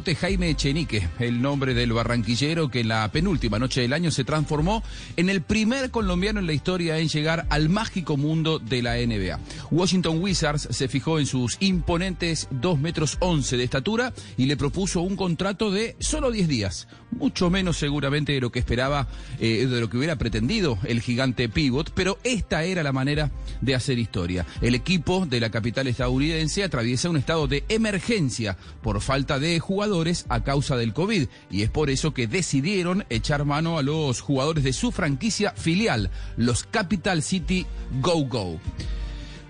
Jaime Echenique, el nombre del barranquillero que en la penúltima noche del año se transformó en el primer colombiano en la historia en llegar al mágico mundo de la NBA. Washington Wizards se fijó en sus imponentes 2 metros 11 de estatura y le propuso un contrato de solo 10 días, mucho menos seguramente de lo que esperaba, eh, de lo que hubiera pretendido el gigante pivot, pero esta era la manera de hacer historia. El equipo de la capital estadounidense atraviesa un estado de emergencia por falta de jugadores a causa del COVID y es por eso que decidieron echar mano a los jugadores de su franquicia filial, los Capital City Go Go.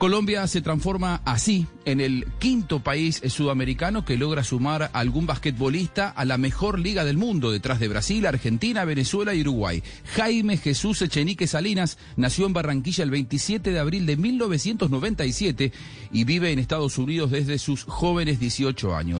Colombia se transforma así en el quinto país sudamericano que logra sumar a algún basquetbolista a la mejor liga del mundo, detrás de Brasil, Argentina, Venezuela y Uruguay. Jaime Jesús Echenique Salinas nació en Barranquilla el 27 de abril de 1997 y vive en Estados Unidos desde sus jóvenes 18 años.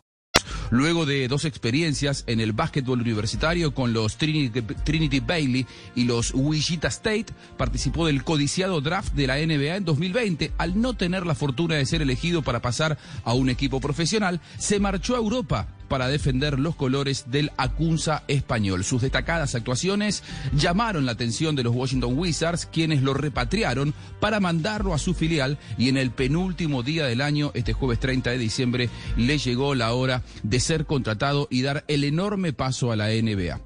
Luego de dos experiencias en el básquetbol universitario con los Trinity, Bailey y los Wichita State, participó del codiciado draft de la NBA en 2020. Al no tener la fortuna de ser elegido para pasar a un equipo profesional, se marchó a Europa para defender los colores del Acunza español. Sus destacadas actuaciones llamaron la atención de los Washington Wizards, quienes lo repatriaron para mandarlo a su filial y en el penúltimo día del año, este jueves 30 de diciembre, le llegó la hora de ser contratado y dar el enorme paso a la NBA.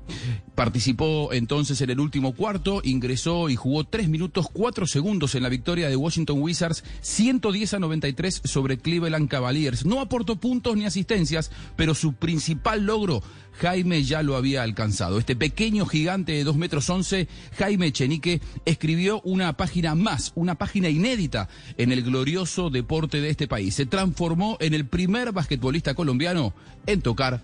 Participó entonces en el último cuarto, ingresó y jugó 3 minutos 4 segundos en la victoria de Washington Wizards 110 a 93 sobre Cleveland Cavaliers. No aportó puntos ni asistencias, pero su principal logro Jaime ya lo había alcanzado. Este pequeño gigante de 2 metros 11, Jaime Chenique, escribió una página más, una página inédita en el glorioso deporte de este país. Se transformó en el primer basquetbolista colombiano en tocar